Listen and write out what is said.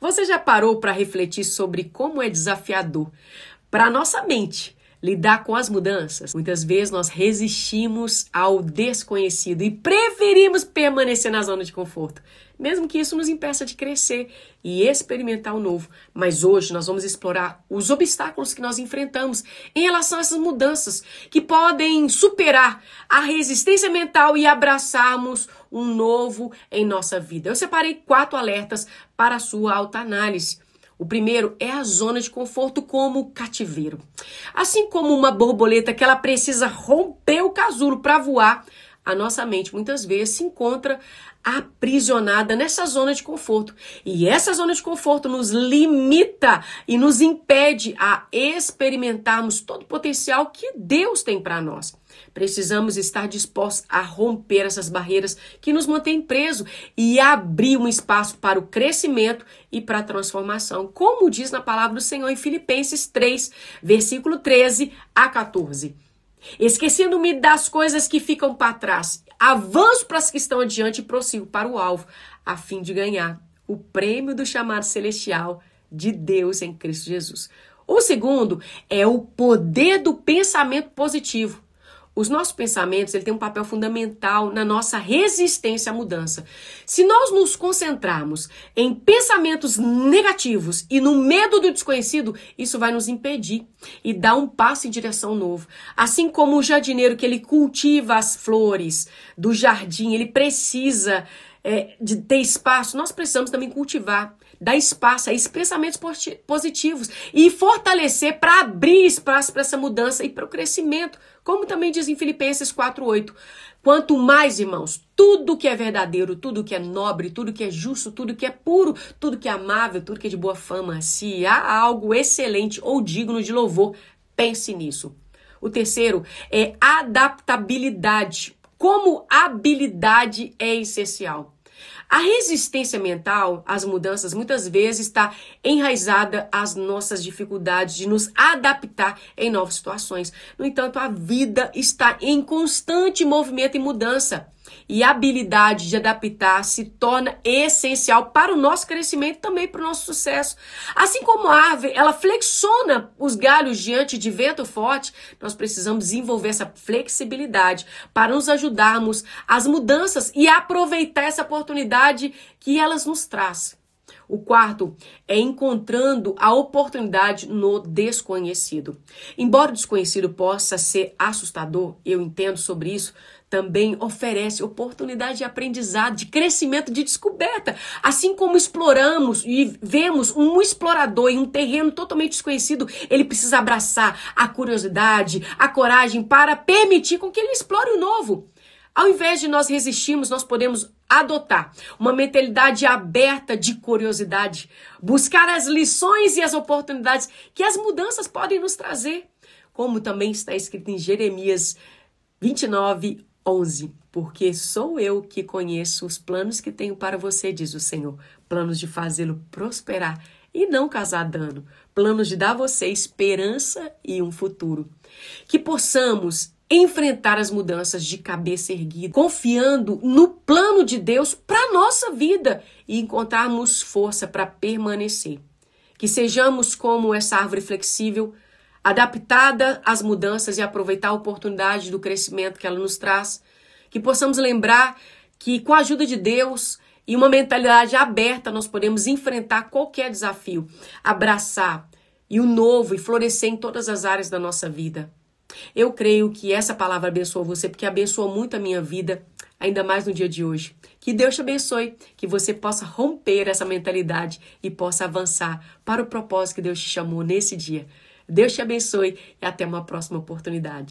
Você já parou para refletir sobre como é desafiador para nossa mente lidar com as mudanças? Muitas vezes nós resistimos ao desconhecido e preferimos permanecer na zona de conforto, mesmo que isso nos impeça de crescer e experimentar o novo. Mas hoje nós vamos explorar os obstáculos que nós enfrentamos em relação a essas mudanças que podem superar a resistência mental e abraçarmos um novo em nossa vida. Eu separei quatro alertas para a sua autoanálise. O primeiro é a zona de conforto como cativeiro. Assim como uma borboleta que ela precisa romper o casulo para voar, a nossa mente muitas vezes se encontra aprisionada nessa zona de conforto. E essa zona de conforto nos limita e nos impede a experimentarmos todo o potencial que Deus tem para nós. Precisamos estar dispostos a romper essas barreiras que nos mantêm presos e abrir um espaço para o crescimento e para a transformação, como diz na palavra do Senhor em Filipenses 3, versículo 13 a 14. Esquecendo-me das coisas que ficam para trás avanço para as que estão adiante e prossigo para o alvo, a fim de ganhar o prêmio do chamado celestial de Deus em Cristo Jesus. O segundo é o poder do pensamento positivo. Os nossos pensamentos ele tem um papel fundamental na nossa resistência à mudança. Se nós nos concentrarmos em pensamentos negativos e no medo do desconhecido, isso vai nos impedir e dar um passo em direção novo. Assim como o jardineiro que ele cultiva as flores do jardim, ele precisa é, de ter espaço, nós precisamos também cultivar dar espaço a esses pensamentos positivos e fortalecer para abrir espaço para essa mudança e para o crescimento. Como também diz em Filipenses 4:8, quanto mais, irmãos, tudo que é verdadeiro, tudo que é nobre, tudo que é justo, tudo que é puro, tudo que é amável, tudo que é de boa fama, se há algo excelente ou digno de louvor, pense nisso. O terceiro é adaptabilidade. Como habilidade é essencial. A resistência mental às mudanças muitas vezes está enraizada às nossas dificuldades de nos adaptar em novas situações. No entanto, a vida está em constante movimento e mudança e habilidade de adaptar se torna essencial para o nosso crescimento também para o nosso sucesso. Assim como a árvore, ela flexiona os galhos diante de vento forte, nós precisamos desenvolver essa flexibilidade para nos ajudarmos às mudanças e aproveitar essa oportunidade que elas nos traz. O quarto é encontrando a oportunidade no desconhecido. Embora o desconhecido possa ser assustador, eu entendo sobre isso, também oferece oportunidade de aprendizado, de crescimento, de descoberta. Assim como exploramos e vemos um explorador em um terreno totalmente desconhecido, ele precisa abraçar a curiosidade, a coragem para permitir com que ele explore o novo. Ao invés de nós resistirmos, nós podemos adotar uma mentalidade aberta de curiosidade, buscar as lições e as oportunidades que as mudanças podem nos trazer, como também está escrito em Jeremias 29, 11. Porque sou eu que conheço os planos que tenho para você, diz o Senhor, planos de fazê-lo prosperar e não causar dano, planos de dar a você esperança e um futuro. Que possamos enfrentar as mudanças de cabeça erguida, confiando no plano de Deus para nossa vida e encontrarmos força para permanecer. Que sejamos como essa árvore flexível, adaptada às mudanças e aproveitar a oportunidade do crescimento que ela nos traz. Que possamos lembrar que com a ajuda de Deus e uma mentalidade aberta nós podemos enfrentar qualquer desafio, abraçar e o novo e florescer em todas as áreas da nossa vida. Eu creio que essa palavra abençoou você, porque abençoou muito a minha vida, ainda mais no dia de hoje. Que Deus te abençoe, que você possa romper essa mentalidade e possa avançar para o propósito que Deus te chamou nesse dia. Deus te abençoe e até uma próxima oportunidade.